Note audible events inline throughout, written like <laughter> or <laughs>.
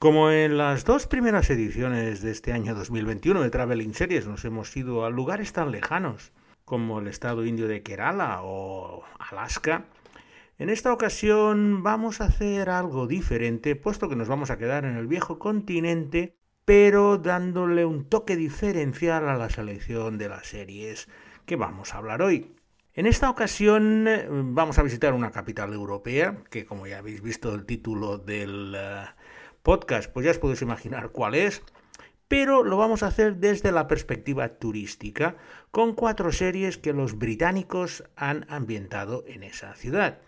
Como en las dos primeras ediciones de este año 2021 de Traveling Series nos hemos ido a lugares tan lejanos como el estado indio de Kerala o Alaska, en esta ocasión vamos a hacer algo diferente, puesto que nos vamos a quedar en el viejo continente, pero dándole un toque diferencial a la selección de las series que vamos a hablar hoy. En esta ocasión eh, vamos a visitar una capital europea, que como ya habéis visto el título del... Eh, podcast, pues ya os podéis imaginar cuál es, pero lo vamos a hacer desde la perspectiva turística, con cuatro series que los británicos han ambientado en esa ciudad.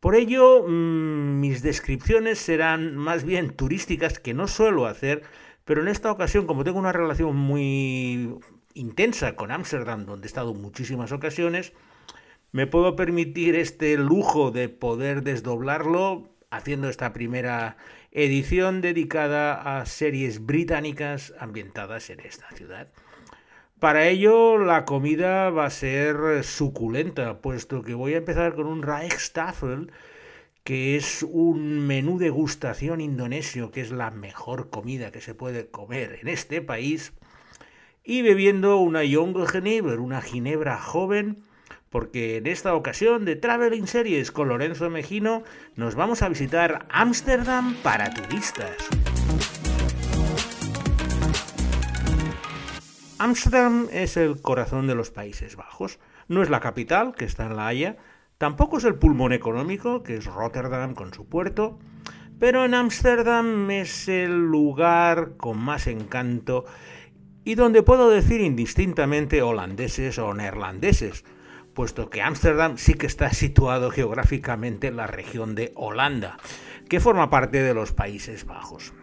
Por ello, mm, mis descripciones serán más bien turísticas, que no suelo hacer, pero en esta ocasión, como tengo una relación muy intensa con Ámsterdam, donde he estado muchísimas ocasiones, me puedo permitir este lujo de poder desdoblarlo haciendo esta primera edición dedicada a series británicas ambientadas en esta ciudad. Para ello la comida va a ser suculenta, puesto que voy a empezar con un Reichstaffel, que es un menú de gustación indonesio, que es la mejor comida que se puede comer en este país, y bebiendo una Genever, una ginebra joven, porque en esta ocasión de Traveling Series con Lorenzo Mejino nos vamos a visitar Ámsterdam para turistas. Ámsterdam es el corazón de los Países Bajos. No es la capital, que está en La Haya, tampoco es el pulmón económico, que es Rotterdam con su puerto, pero en Ámsterdam es el lugar con más encanto y donde puedo decir indistintamente holandeses o neerlandeses, puesto que Ámsterdam sí que está situado geográficamente en la región de Holanda, que forma parte de los Países Bajos.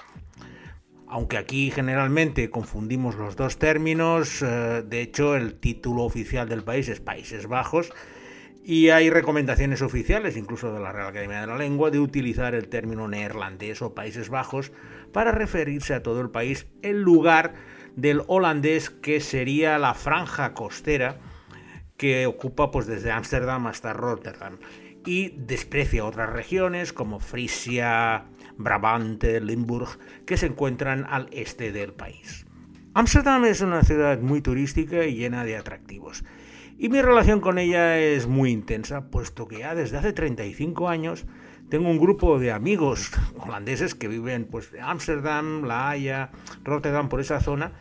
Aunque aquí generalmente confundimos los dos términos, eh, de hecho el título oficial del país es Países Bajos y hay recomendaciones oficiales, incluso de la Real Academia de la Lengua, de utilizar el término neerlandés o Países Bajos para referirse a todo el país en lugar del holandés que sería la franja costera que ocupa pues desde Ámsterdam hasta Rotterdam y desprecia otras regiones como Frisia, Brabante, Limburg, que se encuentran al este del país. Ámsterdam es una ciudad muy turística y llena de atractivos. Y mi relación con ella es muy intensa, puesto que ya desde hace 35 años tengo un grupo de amigos holandeses que viven pues de Ámsterdam, La Haya, Rotterdam, por esa zona,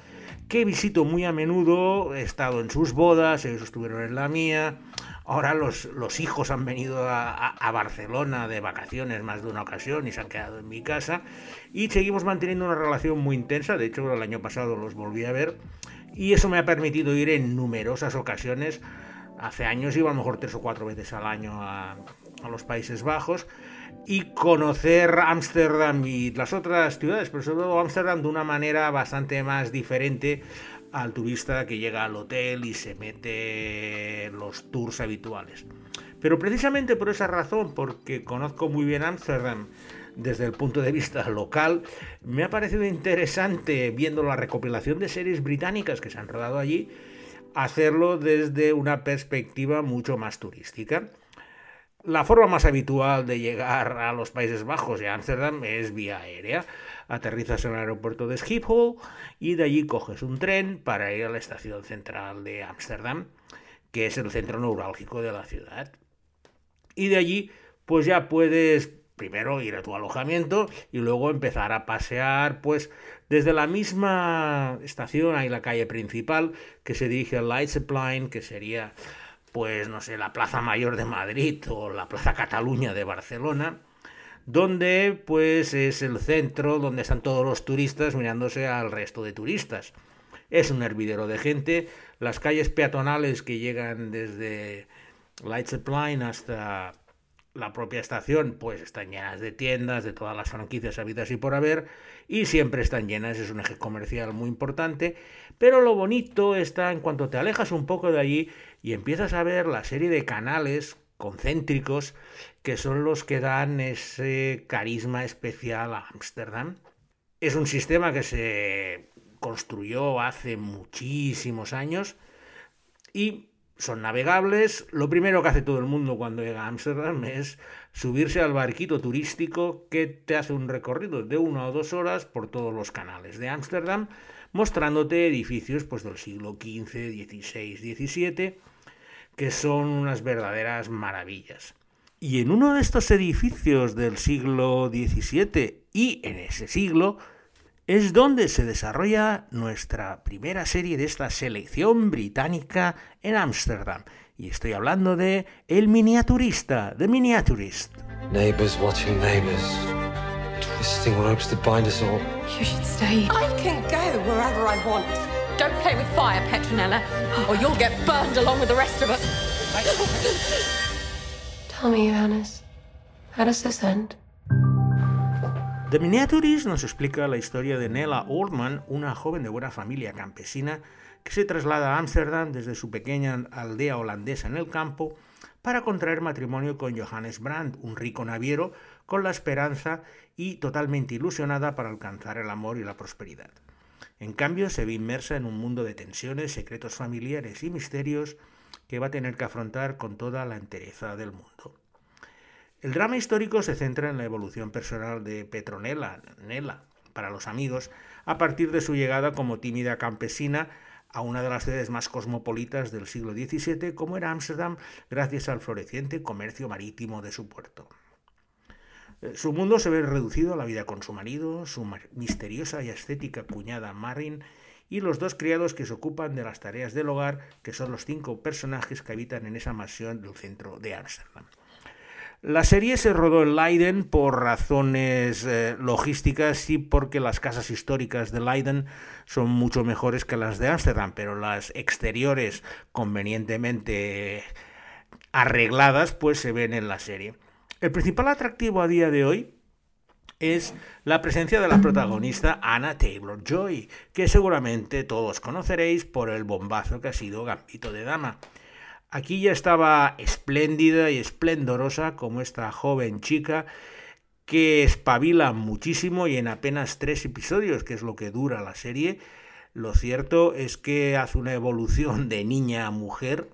que visito muy a menudo, he estado en sus bodas, ellos estuvieron en la mía, ahora los, los hijos han venido a, Barcelona de vacaciones más de una ocasión y se han quedado en mi casa y seguimos manteniendo una relación muy intensa, de hecho el año pasado los volví a ver y eso me ha permitido ir en numerosas ocasiones, hace años iba a lo mejor tres o cuatro veces al año a, a los Países Bajos y conocer Ámsterdam y las otras ciudades, pero sobre todo Ámsterdam de una manera bastante más diferente al turista que llega al hotel y se mete en los tours habituales. Pero precisamente por esa razón, porque conozco muy bien Ámsterdam desde el punto de vista local, me ha parecido interesante, viendo la recopilación de series británicas que se han rodado allí, hacerlo desde una perspectiva mucho más turística. La forma más habitual de llegar a los Países Bajos y a Ámsterdam es vía aérea. Aterrizas en el aeropuerto de Schiphol y de allí coges un tren para ir a la estación central de Ámsterdam, que es el centro neurálgico de la ciudad. Y de allí, pues ya puedes primero ir a tu alojamiento y luego empezar a pasear, pues desde la misma estación hay la calle principal que se dirige al Leidseplein, que sería pues no sé, la Plaza Mayor de Madrid o la Plaza Cataluña de Barcelona, donde pues es el centro donde están todos los turistas mirándose al resto de turistas. Es un hervidero de gente, las calles peatonales que llegan desde Leidseplein hasta la propia estación pues están llenas de tiendas, de todas las franquicias habidas y por haber, y siempre están llenas, es un eje comercial muy importante, pero lo bonito está en cuanto te alejas un poco de allí y empiezas a ver la serie de canales concéntricos que son los que dan ese carisma especial a Ámsterdam. Es un sistema que se construyó hace muchísimos años y son navegables. Lo primero que hace todo el mundo cuando llega a Ámsterdam es subirse al barquito turístico que te hace un recorrido de una o dos horas por todos los canales de Ámsterdam, mostrándote edificios pues, del siglo XV, XVI, XVII, que son unas verdaderas maravillas. Y en uno de estos edificios del siglo XVII y en ese siglo es donde se desarrolla nuestra primera serie de esta selección británica en Ámsterdam. Y estoy hablando de El Miniaturista, The Miniaturist. Neighbors watching neighbors, twisting ropes to bind us all. You should stay. I can go wherever I want. Don't play with fire, Petronella, or you'll get burned along with the rest of us. Tell me, Johannes, how does this end? The Miniaturist nos explica la historia de Nella Oldman, una joven de buena familia campesina que se traslada a Ámsterdam desde su pequeña aldea holandesa en el campo para contraer matrimonio con Johannes Brandt, un rico naviero, con la esperanza y totalmente ilusionada para alcanzar el amor y la prosperidad. En cambio, se ve inmersa en un mundo de tensiones, secretos familiares y misterios que va a tener que afrontar con toda la entereza del mundo. El drama histórico se centra en la evolución personal de Petronella, Nela, para los amigos, a partir de su llegada como tímida campesina a una de las ciudades más cosmopolitas del siglo XVII, como era Ámsterdam, gracias al floreciente comercio marítimo de su puerto. Eh, su mundo se ve reducido a la vida con su marido, su misteriosa y estética cuñada Marin y los dos criados que se ocupan de las tareas del hogar, que son los cinco personajes que habitan en esa mansión del centro de Ámsterdam. La serie se rodó en Leiden por razones eh, logísticas y porque las casas históricas de Leiden son mucho mejores que las de Ámsterdam, pero las exteriores convenientemente arregladas pues se ven en la serie. El principal atractivo a día de hoy es la presencia de la protagonista Anna Taylor Joy, que seguramente todos conoceréis por el bombazo que ha sido Gambito de Dama. Aquí ya estaba espléndida y esplendorosa como esta joven chica que espabila muchísimo y en apenas tres episodios, que es lo que dura la serie, lo cierto es que hace una evolución de niña a mujer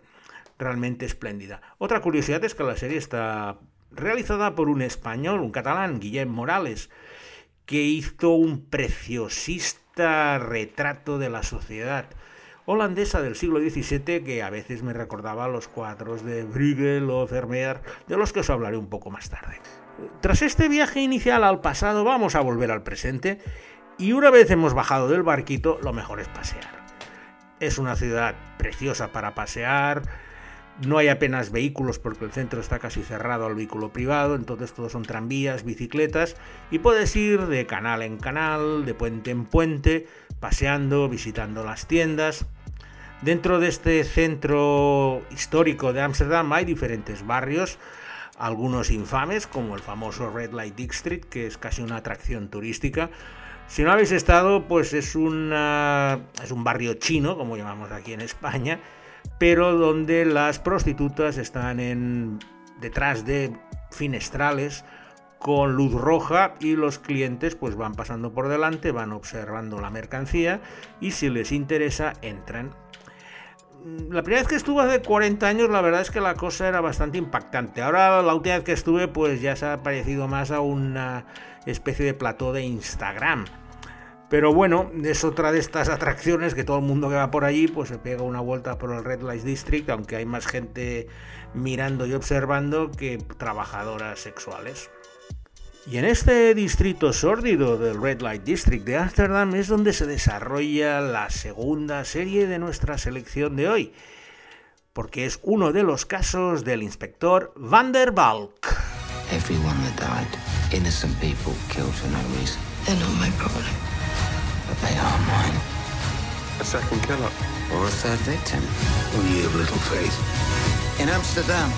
realmente espléndida. Otra curiosidad es que la serie está realizada por un español, un catalán, Guillem Morales, que hizo un preciosista retrato de la sociedad holandesa del siglo XVII que a veces me recordaba los cuadros de Bruegel o Vermeer, de los que os hablaré un poco más tarde. Tras este viaje inicial al pasado vamos a volver al presente y una vez hemos bajado del barquito lo mejor es pasear. Es una ciudad preciosa para pasear, no hay apenas vehículos porque el centro está casi cerrado al vehículo privado, entonces todos son tranvías, bicicletas y puedes ir de canal en canal, de puente en puente, paseando, visitando las tiendas. Dentro de este centro histórico de Ámsterdam hay diferentes barrios, algunos infames, como el famoso Red Light District, que es casi una atracción turística. Si no habéis estado, pues es, es un barrio chino, como llamamos aquí en España, pero donde las prostitutas están detrás de finestrales con luz roja y los clientes pues van pasando por delante, van observando la mercancía y si les interesa entran la primera vez que estuve hace 40 años, la verdad es que la cosa era bastante impactante. Ahora, la última vez que estuve, pues ya se ha parecido más a una especie de plató de Instagram. Pero bueno, es otra de estas atracciones que todo el mundo que va por allí, pues se pega una vuelta por el Red Light District, aunque hay más gente mirando y observando que trabajadoras sexuales. Y en este distrito sórdido del Red Light District de Ámsterdam es donde se desarrolla la segunda serie de nuestra selección de hoy, porque es uno de los casos del inspector Van der Valk. Everyone that died, innocent people killed for no reason. They're not my problem. But they are mine. A second killer. Or a third victim. Well, you have little faith. In Amsterdam,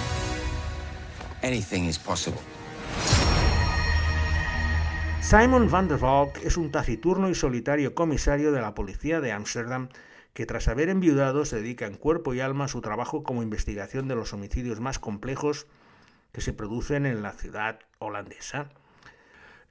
anything is possible. Simon van der Valk es un taciturno y solitario comisario de la policía de Ámsterdam que tras haber enviudado se dedica en cuerpo y alma a su trabajo como investigación de los homicidios más complejos que se producen en la ciudad holandesa.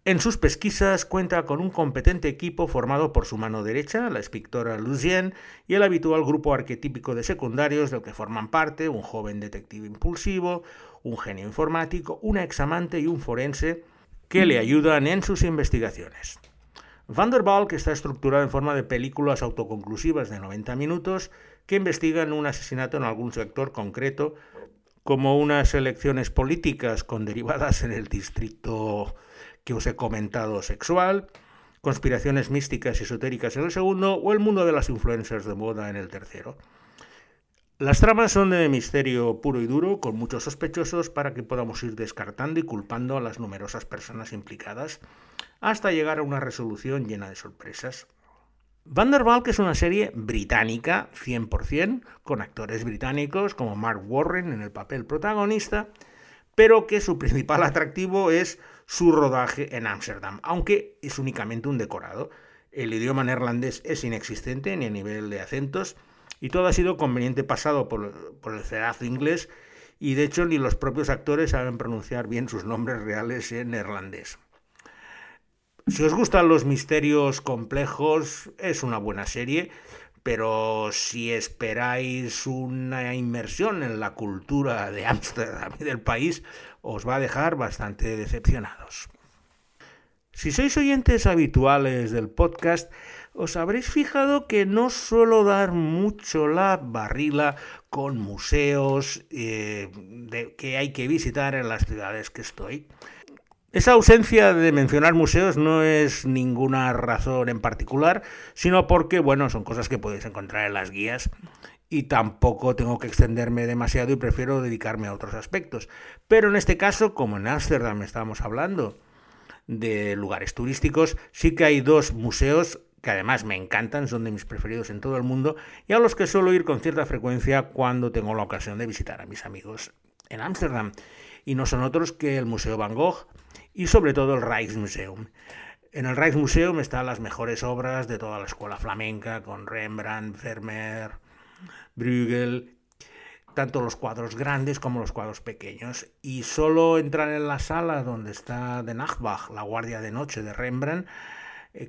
En sus pesquisas cuenta con un competente equipo formado por su mano derecha, la inspectora Lucien, y el habitual grupo arquetípico de secundarios del que forman parte un joven detective impulsivo, un genio informático, una examante y un forense que le ayudan en sus investigaciones. Vanderbilt está estructurado en forma de películas autoconclusivas de 90 minutos que investigan un asesinato en algún sector concreto, como unas elecciones políticas con derivadas en el distrito que os he comentado sexual, conspiraciones místicas y esotéricas en el segundo o el mundo de las influencers de moda en el tercero. Las tramas son de misterio puro y duro, con muchos sospechosos para que podamos ir descartando y culpando a las numerosas personas implicadas, hasta llegar a una resolución llena de sorpresas. Vanderbilt es una serie británica 100%, con actores británicos como Mark Warren en el papel protagonista, pero que su principal atractivo es su rodaje en Ámsterdam, aunque es únicamente un decorado. El idioma neerlandés es inexistente ni a nivel de acentos y todo ha sido conveniente pasado por, por el cedazo inglés y de hecho ni los propios actores saben pronunciar bien sus nombres reales en neerlandés. Si os gustan los misterios complejos, es una buena serie, pero si esperáis una inmersión en la cultura de Ámsterdam y del país, os va a dejar bastante decepcionados. Si sois oyentes habituales del podcast, os habréis fijado que no suelo dar mucho la barrila con museos eh, que hay que visitar en las ciudades que estoy. Esa ausencia de mencionar museos no es ninguna razón en particular, sino porque, bueno, son cosas que podéis encontrar en las guías y tampoco tengo que extenderme demasiado y prefiero dedicarme a otros aspectos. Pero en este caso, como en Ámsterdam estábamos hablando de lugares turísticos, sí que hay dos museos que además me encantan, son de mis preferidos en todo el mundo y a los que suelo ir con cierta frecuencia cuando tengo la ocasión de visitar a mis amigos en Ámsterdam. Y no son otros que el Museo Van Gogh, y sobre todo el Rijksmuseum. En el Rijksmuseum están las mejores obras de toda la escuela flamenca, con Rembrandt, Vermeer, Bruegel, tanto los cuadros grandes como los cuadros pequeños. Y solo entrar en la sala donde está de Nachtwacht, la guardia de noche de Rembrandt,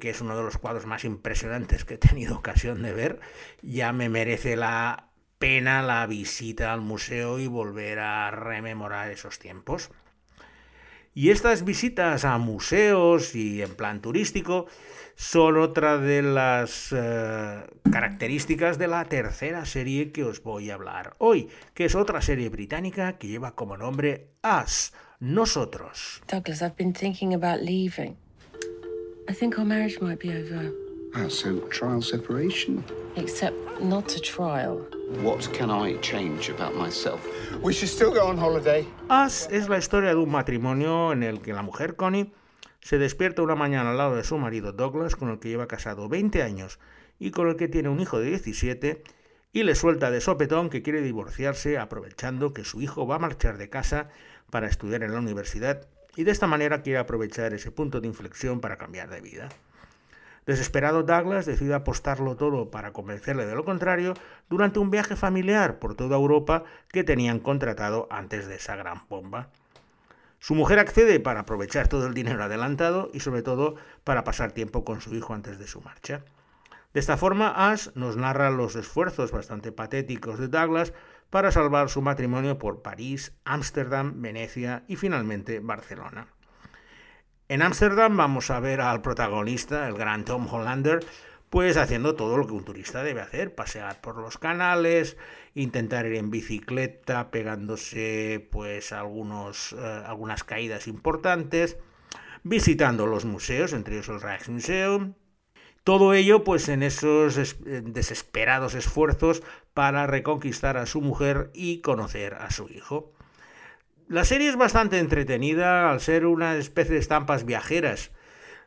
que es uno de los cuadros más impresionantes que he tenido ocasión de ver, ya me merece la pena la visita al museo y volver a rememorar esos tiempos. Y estas visitas a museos y en plan turístico son otra de las eh, características de la tercera serie que os voy a hablar hoy, que es otra serie británica que lleva como nombre Us, Nosotros. Douglas, I've been thinking about. I think our marriage might be over. Ah, so trial separation. Except not a trial. What can I change about myself? We should still go on holiday. Us es la historia de un matrimonio en el que la mujer Connie se despierta una mañana al lado de su marido Douglas, con el que lleva casado 20 años y con el que tiene un hijo de 17, y le suelta de sopetón que quiere divorciarse aprovechando que su hijo va a marchar de casa para estudiar en la universidad y de esta manera quiere aprovechar ese punto de inflexión para cambiar de vida. Desesperado Douglas decide apostarlo todo para convencerle de lo contrario durante un viaje familiar por toda Europa que tenían contratado antes de esa gran bomba. Su mujer accede para aprovechar todo el dinero adelantado y sobre todo para pasar tiempo con su hijo antes de su marcha. De esta forma, Ash nos narra los esfuerzos bastante patéticos de Douglas para salvar su matrimonio por París, Ámsterdam, Venecia y finalmente Barcelona. En Ámsterdam vamos a ver al protagonista, el gran Tom Hollander, pues haciendo todo lo que un turista debe hacer, pasear por los canales, intentar ir en bicicleta, pegándose pues algunos, eh, algunas caídas importantes, visitando los museos, entre ellos el Rijksmuseum. Todo ello pues en esos desesperados esfuerzos para reconquistar a su mujer y conocer a su hijo. La serie es bastante entretenida al ser una especie de estampas viajeras.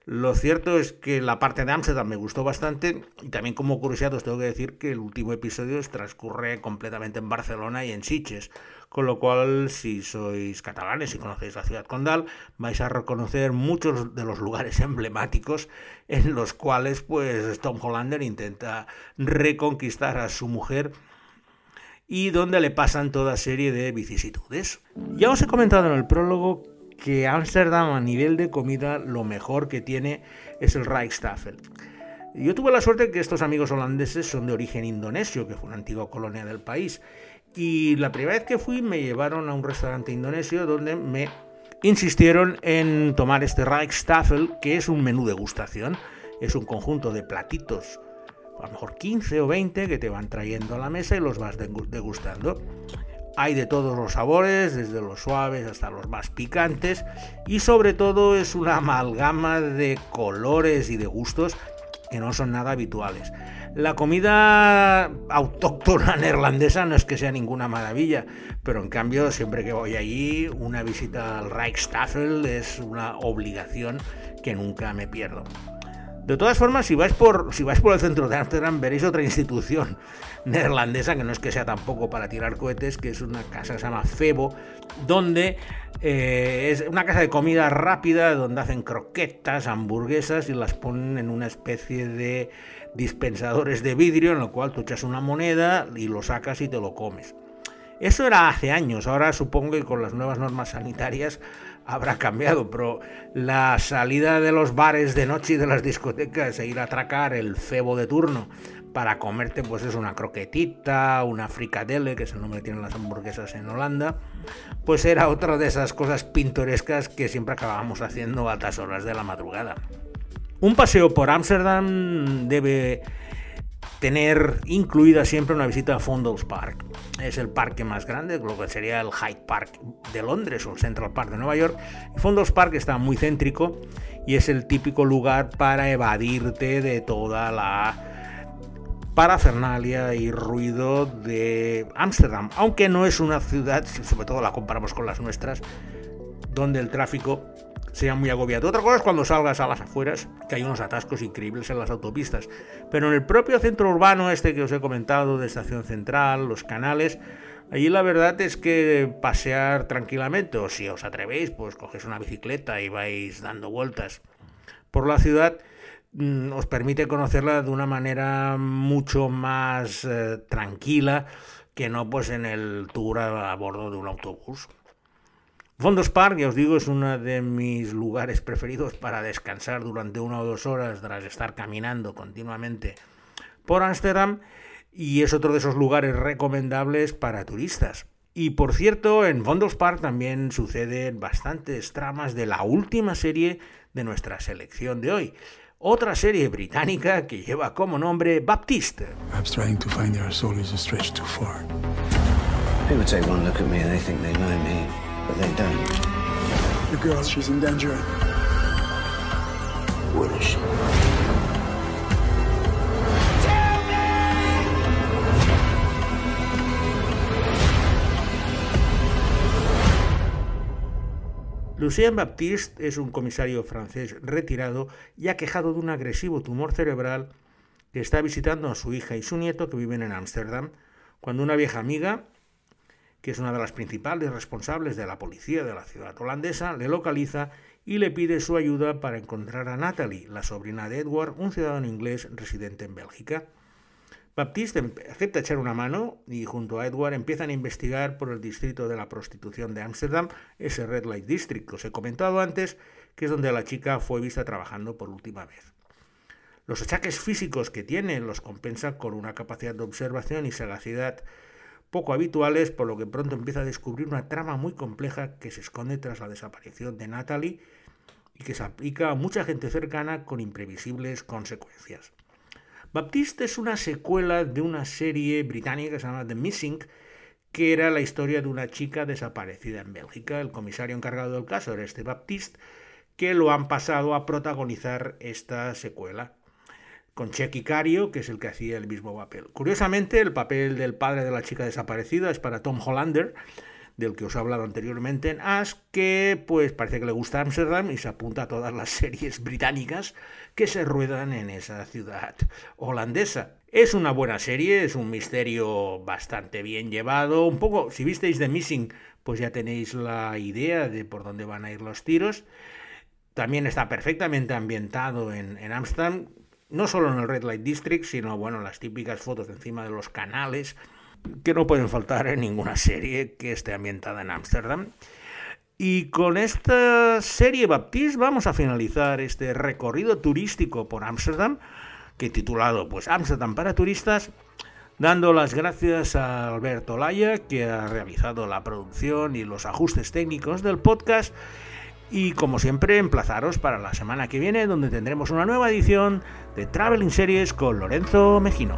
Lo cierto es que la parte de Amsterdam me gustó bastante y también como curiosidad os tengo que decir que el último episodio transcurre completamente en Barcelona y en Sitges, con lo cual si sois catalanes y conocéis la ciudad condal vais a reconocer muchos de los lugares <laughs> emblemáticos en los cuales pues Tom Hollander intenta reconquistar a su mujer y donde le pasan toda serie de vicisitudes. Ya os he comentado en el prólogo que Ámsterdam a nivel de comida lo mejor que tiene es el Rijkstafel. Yo tuve la suerte que estos amigos holandeses son de origen indonesio, que fue una antigua colonia del país. Y la primera vez que fui me llevaron a un restaurante indonesio donde me insistieron en tomar este Rijkstafel, que es un menú degustación. Es un conjunto de platitos, a lo mejor 15 o 20, que te van trayendo a la mesa y los vas degustando. Hay de todos los sabores, desde los suaves hasta los más picantes, y sobre todo es una amalgama de colores y de gustos que no son nada habituales. La comida autóctona <laughs> neerlandesa no es que sea ninguna maravilla, pero en cambio siempre que voy allí una visita al Rijkstafel es una obligación que nunca me pierdo. De todas formas, si vais por, si por el centro de Ámsterdam, veréis otra institución neerlandesa, que no es que sea tampoco para tirar cohetes, que es una casa que se llama Febo, donde eh, es una casa de comida rápida, donde hacen croquetas, hamburguesas y las ponen en una especie de dispensadores de vidrio, en lo cual tú echas una moneda y lo sacas y te lo comes. Eso era hace años, ahora supongo que con las nuevas normas sanitarias habrá cambiado, pero la salida de los bares de noche y de las discotecas e ir a atracar el cebo de turno para comerte, pues es una croquetita, una fricadelle, que es el nombre que tienen las hamburguesas en Holanda, pues era otra de esas cosas pintorescas que siempre acabábamos haciendo a altas horas de la madrugada. Un paseo por Ámsterdam debe tener incluida siempre una visita a Fondles Park. Es el parque más grande, lo que sería el Hyde Park de Londres o el Central Park de Nueva York. Fondles Park está muy céntrico y es el típico lugar para evadirte de toda la parafernalia y ruido de Ámsterdam, aunque no es una ciudad, sobre todo la comparamos con las nuestras, donde el tráfico sea muy agobiado. Otra cosa es cuando salgas a las afueras, que hay unos atascos increíbles en las autopistas. Pero en el propio centro urbano, este que os he comentado, de Estación Central, los canales, allí la verdad es que pasear tranquilamente, o si os atrevéis, pues coges una bicicleta y vais dando vueltas por la ciudad, mm, os permite conocerla de una manera mucho más eh, tranquila que no pues en el tour a bordo de un autobús. Fondos Park, ya os digo, es uno de mis lugares preferidos para descansar durante una o dos horas tras estar caminando continuamente por Ámsterdam y es otro de esos lugares recomendables para turistas. Y por cierto, en Fondos Park también suceden bastantes tramas de la última serie de nuestra selección de hoy. Otra serie británica que lleva como nombre Baptiste. but they don't. The girl, she's in danger. Where is she? Lucien Baptiste es un comisario francés retirado y aquejado de un agresivo tumor cerebral que está visitando a su hija y su nieto que viven en Ámsterdam, cuando una vieja amiga que es una de las principales responsables de la policía de la ciudad holandesa, le localiza y le pide su ayuda para encontrar a Natalie, la sobrina de Edward, un ciudadano inglés residente en Bélgica. Baptiste acepta echar una mano y junto a Edward empiezan a investigar por el distrito de la prostitución de Ámsterdam, ese Red Light District que os he comentado antes, que es donde la chica fue vista trabajando por última vez. Los achaques físicos que tiene los compensa con una capacidad de observación y sagacidad poco habituales, por lo que pronto empieza a descubrir una trama muy compleja que se esconde tras la desaparición de Natalie y que se aplica a mucha gente cercana con imprevisibles consecuencias. Baptiste es una secuela de una serie británica que se llama The Missing, que era la historia de una chica desaparecida en Bélgica. El comisario encargado del caso era este Baptiste, que lo han pasado a protagonizar esta secuela con Checky Cario, que es el que hacía el mismo papel. Curiosamente, el papel del padre de la chica desaparecida es para Tom Hollander, del que os he hablado anteriormente en Ask, que pues parece que le gusta Amsterdam y se apunta a todas las <laughs> series británicas que se ruedan en esa ciudad holandesa. Es una buena serie, es un misterio bastante bien llevado, un poco, si visteis The Missing, pues ya tenéis la idea de por dónde van a ir los tiros. También está perfectamente ambientado en, en Amsterdam, no solo en el Red Light District, sino bueno, las típicas fotos de encima de los canales que no pueden faltar en ninguna serie que esté ambientada en Ámsterdam. Y con esta serie Baptiste vamos a finalizar este recorrido turístico por Ámsterdam, que titulado pues Ámsterdam para turistas, dando las gracias a Alberto Laya, que ha realizado la producción y los ajustes técnicos del podcast. Y como siempre, emplazaros para la semana que viene, donde tendremos una nueva edición de Traveling Series con Lorenzo Mejino.